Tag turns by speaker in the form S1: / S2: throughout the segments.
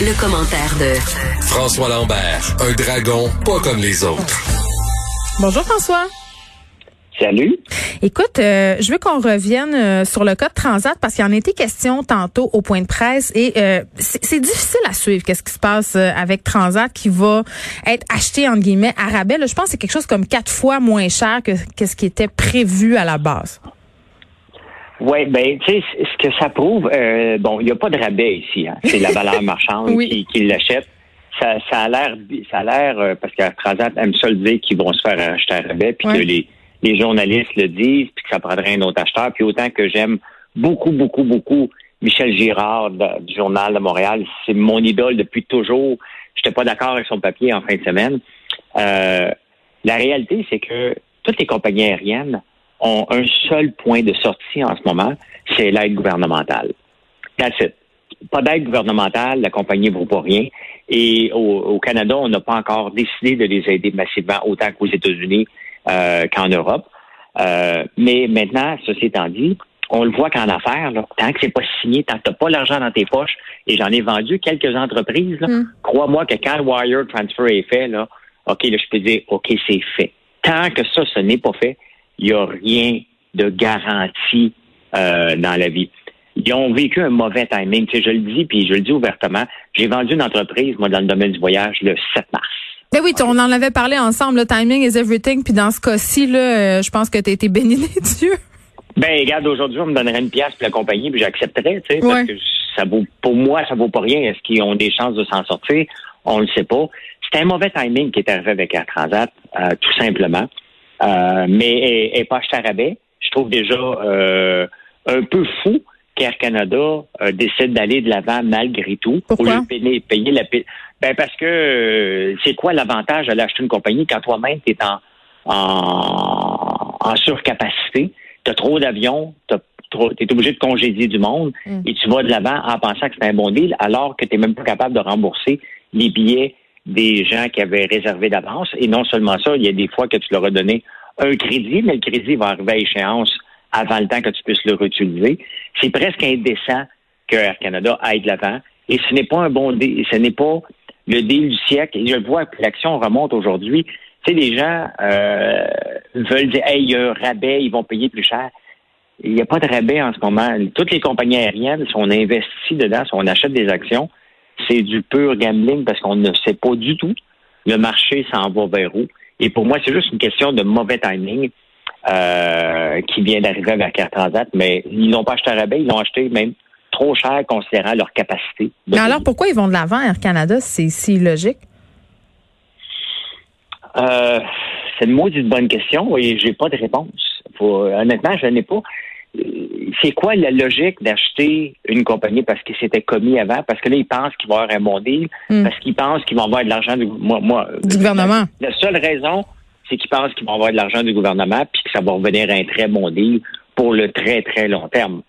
S1: Le, commentaire de
S2: François Lambert, un dragon pas comme les autres.
S3: Bonjour François.
S4: Salut.
S3: Écoute, euh, je veux qu'on revienne euh, sur le code Transat parce qu'il y en a été question tantôt au point de presse et euh, c'est difficile à suivre qu'est-ce qui se passe avec Transat qui va être acheté entre guillemets à rabais. je pense que c'est quelque chose comme quatre fois moins cher que, ce qui était prévu à la base.
S4: Oui, ben, tu sais, ce que ça prouve, bon, il n'y a pas de rabais ici. Hein. C'est la valeur marchande qui, qui l'achète. Ça, ça a l'air, ça a l'air, parce que Transat aime ça le dire qu'ils vont se faire acheter à rabais, puis que les les journalistes le disent, puis que ça prendrait un autre acheteur. Puis autant que j'aime beaucoup, beaucoup, beaucoup Michel Girard du Journal de Montréal, c'est mon idole depuis toujours. Je n'étais pas d'accord avec son papier en fin de semaine. Euh, la réalité, c'est que toutes les compagnies aériennes ont un seul point de sortie en ce moment, c'est l'aide gouvernementale. That's it. Pas d'aide gouvernementale, la compagnie ne vaut pas rien. Et au Canada, on n'a pas encore décidé de les aider massivement autant qu'aux États-Unis euh, qu'en Europe. Euh, mais maintenant, ceci étant dit, on le voit qu'en affaires, tant que c'est pas signé, tant que t'as pas l'argent dans tes poches, et j'en ai vendu quelques entreprises, hmm. crois-moi que quand le wire transfer est fait, là, OK, là, je peux dire, OK, c'est fait. Tant que ça, ce n'est pas fait, il n'y a rien de garanti euh, dans la vie. Ils ont vécu un mauvais timing. Tu sais, je le dis, puis je le dis ouvertement. J'ai vendu une entreprise, moi, dans le domaine du voyage, le 7 mars.
S3: Ben oui, on en avait parlé ensemble, le timing is everything. Puis dans ce cas-ci, là, euh, je pense que tu as été béni des dieux.
S4: Ben, regarde, aujourd'hui, on me donnerait une pièce pour la compagnie, puis j'accepterais, tu sais, parce que ça vaut, pour moi, ça vaut pas rien. Est-ce qu'ils ont des chances de s'en sortir? On le sait pas. C'était un mauvais timing qui est arrivé avec Air Transat, euh, tout simplement. Euh, mais elle pas à rabais. Je trouve déjà un peu fou qu'Air Canada décide d'aller de l'avant malgré tout.
S3: Pourquoi?
S4: payer, payer la ben parce que euh, c'est quoi l'avantage d'aller acheter une compagnie quand toi-même tu es en, en, surcapacité, tu as trop d'avions, tu es obligé de congédier du monde mm. et tu vas de l'avant en pensant que c'est un bon deal alors que tu n'es même pas capable de rembourser les billets des gens qui avaient réservé d'avance. Et non seulement ça, il y a des fois que tu leur as donné un crédit, mais le crédit va arriver à échéance avant le temps que tu puisses le réutiliser. C'est presque indécent que Air Canada aille de l'avant. Et ce n'est pas un bon deal, ce n'est pas le deal du siècle. Et je vois que l'action remonte aujourd'hui. Tu sais, les gens euh, veulent dire, hey, il y a un rabais, ils vont payer plus cher. Il n'y a pas de rabais en ce moment. Toutes les compagnies aériennes, si on investit dedans, si on achète des actions, c'est du pur gambling parce qu'on ne sait pas du tout le marché s'en va vers où. Et pour moi, c'est juste une question de mauvais timing euh, qui vient d'arriver avec Air Transat, mais ils n'ont pas acheté un rabais, ils l'ont acheté même trop cher considérant leur capacité.
S3: Mais alors, pourquoi ils vont de l'avant, Air Canada? C'est si logique?
S4: Euh, c'est une maudite bonne question et j'ai pas de réponse. honnêtement, je n'ai pas. C'est quoi la logique d'acheter une compagnie parce que c'était commis avant? Parce que là, ils pensent qu'ils vont avoir un bon deal, hmm. parce qu'ils pensent qu'ils vont avoir de l'argent du,
S3: du gouvernement.
S4: La, seule raison, c'est qu'ils pensent qu'ils vont avoir de l'argent du gouvernement puis que ça va revenir à un très bon deal pour le très, très long terme.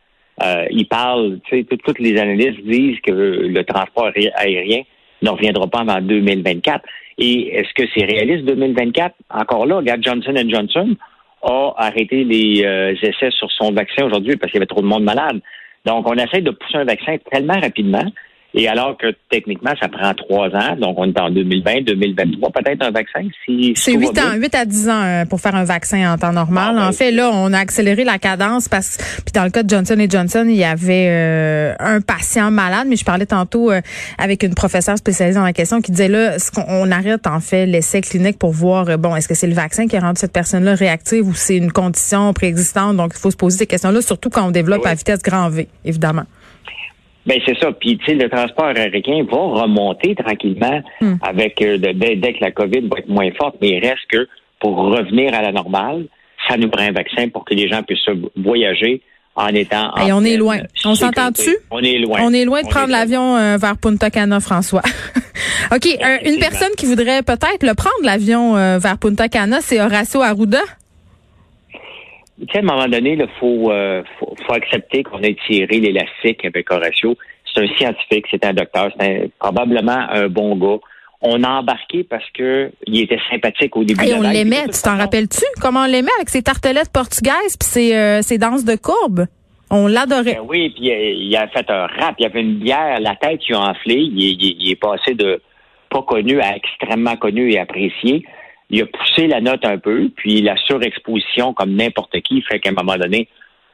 S4: Euh, ils parlent, tu sais, toutes les analystes disent que le transport aérien ne reviendra pas avant 2024. Et est-ce que c'est réaliste 2024? Encore là, regarde, Johnson Johnson a arrêté les euh, essais sur son vaccin aujourd'hui parce qu'il y avait trop de monde malade. Donc, on essaie de pousser un vaccin tellement rapidement et alors que techniquement, ça prend trois ans, donc on est en 2020, 2023, peut-être un vaccin. Si,
S3: c'est huit ans, huit à dix ans euh, pour faire un vaccin en temps normal. Ah, en fait, là, on a accéléré la cadence parce puis dans le cas de Johnson Johnson, il y avait euh, un patient malade, mais je parlais tantôt euh, avec une professeure spécialisée dans la question qui disait là, ce qu'on arrête en fait l'essai clinique pour voir bon, est-ce que c'est le vaccin qui a rendu cette personne-là réactive ou c'est une condition préexistante. Donc, il faut se poser ces questions-là, surtout quand on développe à vitesse grand V, évidemment.
S4: Ben c'est ça. Puis tu sais, le transport aérien va remonter tranquillement hmm. avec euh, dès, que la COVID va être moins forte, mais il reste que pour revenir à la normale, ça nous prend un vaccin pour que les gens puissent voyager en étant.
S3: Et on est loin. On s'entend-tu?
S4: On est loin.
S3: On est loin de prendre l'avion euh, vers Punta Cana, François. OK. une personne qui voudrait peut-être le prendre, l'avion euh, vers Punta Cana, c'est Horacio Arruda.
S4: Tu sais, à un moment donné, il faut, euh, faut, faut, accepter qu'on ait tiré l'élastique avec Horacio. C'est un scientifique, c'est un docteur, c'est probablement un bon gars on a embarqué parce que il était sympathique au début.
S3: Et on l'aimait, tu t'en rappelles-tu? Comment on l'aimait avec ses tartelettes portugaises puis ses, euh, ses danses de courbe? On l'adorait.
S4: Ben oui, puis euh, il a fait un rap, il avait une bière, la tête qui a enflé, il, est passé de pas connu à extrêmement connu et apprécié. Il a poussé la note un peu, puis la surexposition, comme n'importe qui, fait qu'à un moment donné,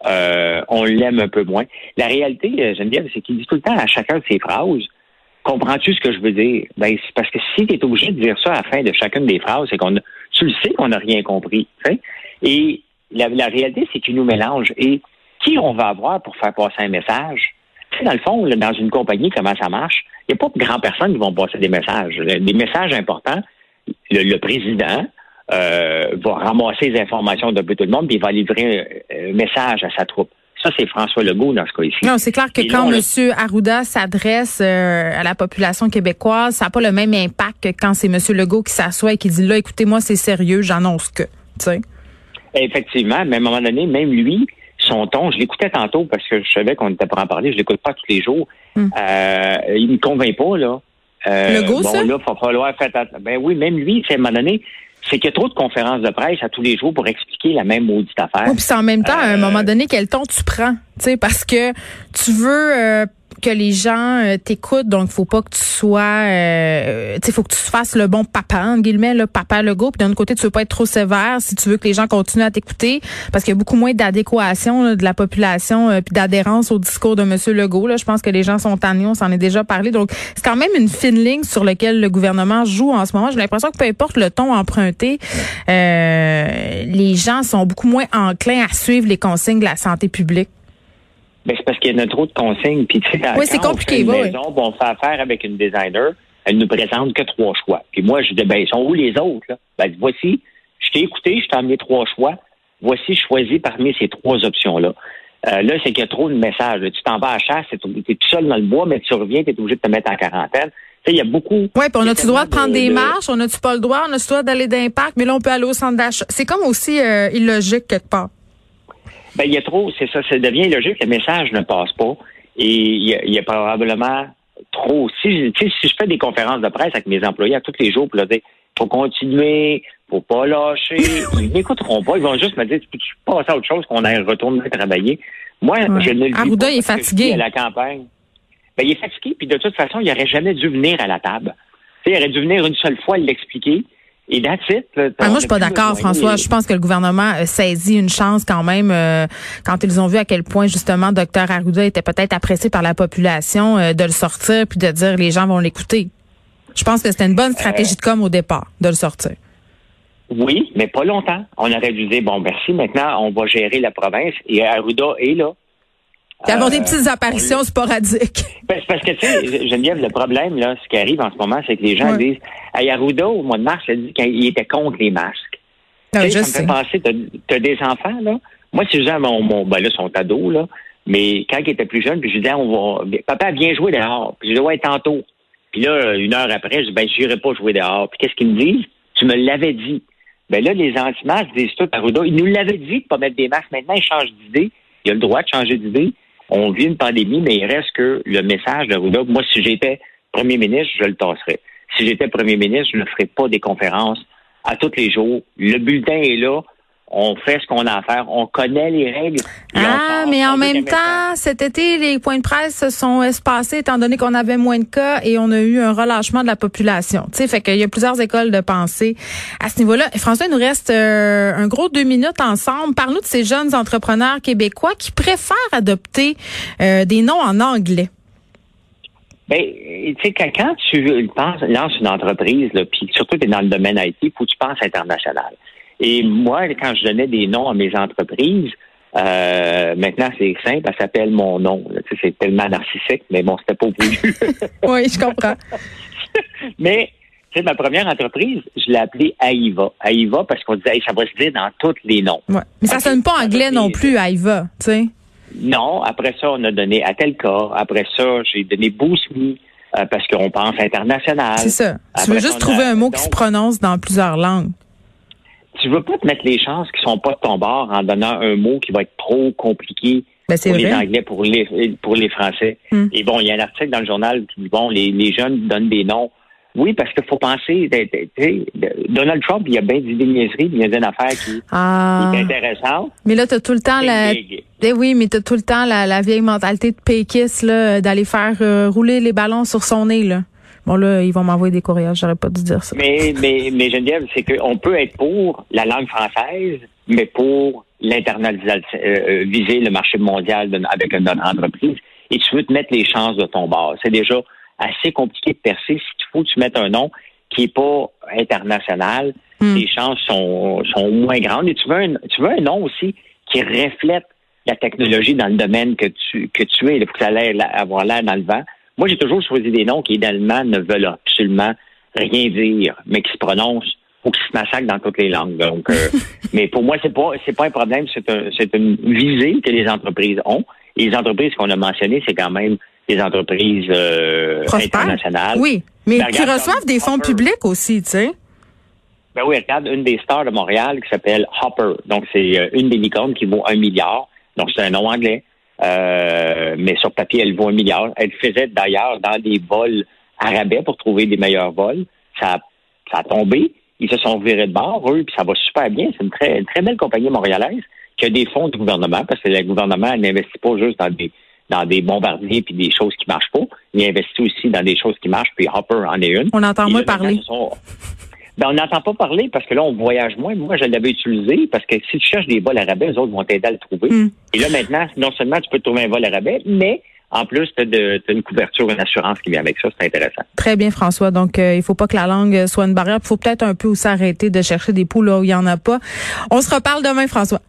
S4: euh, on l'aime un peu moins. La réalité, Geneviève, c'est qu'il dit tout le temps à chacun de ses phrases, Comprends-tu ce que je veux dire? Ben, c'est parce que si tu es obligé de dire ça à la fin de chacune des phrases, c'est qu'on tu le sais qu'on n'a rien compris. Et la, réalité, c'est qu'il nous mélange. Et qui on va avoir pour faire passer un message? Tu sais, dans le fond, dans une compagnie, comment ça marche? Il n'y a pas de grandes personnes qui vont passer des messages. Des messages importants, le, président euh, va ramasser les informations d'un peu tout le monde, puis il va livrer un message à sa troupe. Ça, c'est François Legault dans ce cas ci
S3: Non, c'est clair que quand M. Arruda s'adresse euh, à la population québécoise, ça n'a pas le même impact que quand c'est M. Legault qui s'assoit et qui dit là, écoutez, moi, c'est sérieux, j'annonce que. sais.
S4: Effectivement, mais à un moment donné, même lui, son ton, je l'écoutais tantôt parce que je savais qu'on était pour en parler, je l'écoute pas tous les jours. Hmm. Euh, il me convainc pas, là.
S3: Euh, Legault,
S4: bon,
S3: ça?
S4: là, il va falloir faire Ben oui, même lui, à un moment donné, c'est qu'il y a trop de conférences de presse à tous les jours pour expliquer la même maudite affaire.
S3: Oui, puis c'est en même temps, à un moment euh, donné, quel ton tu prends? Tu sais, parce que tu veux euh, que les gens euh, t'écoutent, donc faut pas que tu sois, euh, tu faut que tu fasses le bon papa, en guillemets, le papa Legault. Puis d'un côté, tu veux pas être trop sévère si tu veux que les gens continuent à t'écouter, parce qu'il y a beaucoup moins d'adéquation de la population euh, puis d'adhérence au discours de Monsieur Legault. Là, je pense que les gens sont tannés, on s'en est déjà parlé. Donc c'est quand même une fine ligne sur laquelle le gouvernement joue en ce moment. J'ai l'impression que peu importe le ton emprunté, euh, les gens sont beaucoup moins enclins à suivre les consignes de la santé publique.
S4: Ben, c'est parce qu'il y a trop de consignes. Puis, tu sais,
S3: oui, c'est compliqué.
S4: On fait une maison, on fait affaire avec une designer. Elle nous présente que trois choix. Puis moi, je dis, ben, ils sont où les autres? Là? Ben, voici, je t'ai écouté, je t'ai amené trois choix. Voici, choisi parmi ces trois options-là. Euh, là, c'est qu'il y a trop de messages. Tu t'en vas à la chasse, tu es tout seul dans le bois, mais tu reviens, tu es obligé de te mettre en quarantaine. Tu sais, il y a beaucoup.
S3: Oui, puis on a-tu le droit de prendre des marches? On a-tu pas le droit? On a-tu le droit d'aller d'impact? Mais là, on peut aller au centre d'achat. C'est comme aussi euh, illogique quelque part.
S4: Ben, il y a trop, c'est ça, ça devient logique, le message ne passe pas. Et il y a, probablement trop. Si, si je fais des conférences de presse avec mes employés à tous les jours pour leur dire faut continuer, faut pas lâcher, ils n'écouteront pas, ils vont juste me dire tu peux passer à autre chose qu'on aille retourner travailler? Moi, je ne le dis
S3: Arruda est fatigué.
S4: À la campagne. Ben, il est fatigué, puis de toute façon, il n'aurait jamais dû venir à la table. il aurait dû venir une seule fois l'expliquer. Et that's
S3: ah, moi, je suis pas d'accord, François. Je pense que le gouvernement saisit une chance quand même euh, quand ils ont vu à quel point justement Dr Arruda était peut-être apprécié par la population euh, de le sortir puis de dire les gens vont l'écouter. Je pense que c'était une bonne stratégie de com au départ de le sortir.
S4: Oui, mais pas longtemps. On aurait dû dire bon merci, maintenant on va gérer la province et Arruda est là.
S3: Il y des petites apparitions sporadiques.
S4: Ben, c'est parce que, tu sais, Geneviève, le problème, là, ce qui arrive en ce moment, c'est que les gens disent, à Arruda, au mois de mars, il a dit qu'il était contre les masques.
S3: Non,
S4: tu
S3: sais,
S4: ça me fait penser, t'as des enfants, là. Moi, si je mon, mon, ben là, sont ados, là. Mais quand ils étaient plus jeunes, puis je disais, on va, papa, viens jouer dehors. Puis je disais, ouais, tantôt. Puis là, une heure après, je dis, ben, j'irai pas jouer dehors. Puis qu'est-ce qu'ils me disent? Tu me l'avais dit. Ben là, les anti-masques disent tout à Arruda. Ils nous l'avaient dit de pas mettre des masques. Maintenant, ils changent d'idée. Il a le droit de changer d'idée on vit une pandémie, mais il reste que le message de Ruda, moi, si j'étais premier ministre, je le tasserais. Si j'étais premier ministre, je ne ferais pas des conférences à tous les jours. Le bulletin est là on fait ce qu'on a à faire, on connaît les règles.
S3: Ah, mais en même temps, cet été, les points de presse se sont espacés étant donné qu'on avait moins de cas et on a eu un relâchement de la population. Tu sais, fait qu'il y a plusieurs écoles de pensée à ce niveau-là. François, il nous reste euh, un gros deux minutes ensemble. Parle-nous de ces jeunes entrepreneurs québécois qui préfèrent adopter euh, des noms en anglais.
S4: Ben, tu sais, quand tu penses, lances une entreprise, puis surtout tu es dans le domaine IT, faut que tu penses international. Et moi, quand je donnais des noms à mes entreprises, euh, maintenant, c'est simple, elle s'appelle mon nom. c'est tellement narcissique, mais bon, c'était pas voulu.
S3: oui, je comprends.
S4: mais, tu sais, ma première entreprise, je l'ai appelée Aïva. Aïva parce qu'on disait, ça va se dire dans tous les noms.
S3: Ouais. Mais ça sonne pas anglais non plus, Aïva, tu sais.
S4: non. Après ça, on a donné Atelka. Après ça, j'ai donné Boost euh, parce qu'on pense international.
S3: C'est ça. tu veux juste trouver un mot qui se prononce dans plusieurs langues.
S4: Tu veux pas te mettre les chances qui sont pas de ton bord en donnant un mot qui va être trop compliqué
S3: ben,
S4: pour les Anglais, pour les, pour les Français. Hmm. Et bon, il y a un article dans le journal qui dit, bon, les, les jeunes donnent des noms oui, parce qu'il faut penser, Donald Trump, il y a bien des niaiseries, il y a une affaire qui, ah. est intéressante.
S3: Mais là, tu as tout le temps la. Eh oui, mais tout le temps la, vieille mentalité de péquiste, là, d'aller faire euh, rouler les ballons sur son nez, là. Bon, là, ils vont m'envoyer des courriels, j'aurais pas dû dire ça.
S4: Mais, mais, mais Geneviève, c'est qu'on peut être pour la langue française, mais pour l'internalisation, euh, euh, viser le marché mondial avec une entreprise, et tu veux te mettre les chances de ton bord. C'est déjà assez compliqué de percer. Si tu faut que tu mettes un nom qui est pas international, hmm. les chances sont, sont moins grandes. Et tu veux un, tu veux un nom aussi qui reflète la technologie dans le domaine que tu que tu es. Faut que ça avoir l'air dans le vent. Moi, j'ai toujours choisi des noms qui, idéalement, ne veulent absolument rien dire, mais qui se prononcent ou qui se massacrent dans toutes les langues. Donc, euh, mais pour moi, c'est pas c'est pas un problème. C'est un, c'est une visée que les entreprises ont. Et les entreprises qu'on a mentionnées, c'est quand même des entreprises euh, internationales.
S3: Oui, mais ben, qui reçoivent des fonds publics aussi, tu sais.
S4: Ben oui, regarde, une des stars de Montréal qui s'appelle Hopper. Donc, c'est euh, une des licornes qui vaut un milliard. Donc, c'est un nom anglais. Euh, mais sur papier, elle vaut un milliard. Elle faisait d'ailleurs dans des vols arabais pour trouver des meilleurs vols. Ça, ça a tombé. Ils se sont virés de bord, eux, puis ça va super bien. C'est une très, une très belle compagnie montréalaise qui a des fonds du gouvernement, parce que le gouvernement n'investit pas juste dans des dans des bombardiers puis des choses qui marchent pas. Il investit aussi dans des choses qui marchent, puis Hopper en est une.
S3: On entend moins parler.
S4: Ben, on n'entend pas parler parce que là, on voyage moins. Moi, je l'avais utilisé parce que si tu cherches des vols à rabais, les autres vont t'aider à le trouver. Hmm. Et là, maintenant, non seulement tu peux trouver un vol à rabais, mais en plus, tu as, une couverture, une assurance qui vient avec ça. C'est intéressant.
S3: Très bien, François. Donc, euh, il faut pas que la langue soit une barrière. Il faut peut-être un peu aussi arrêter de chercher des poules là où il n'y en a pas. On se reparle demain, François.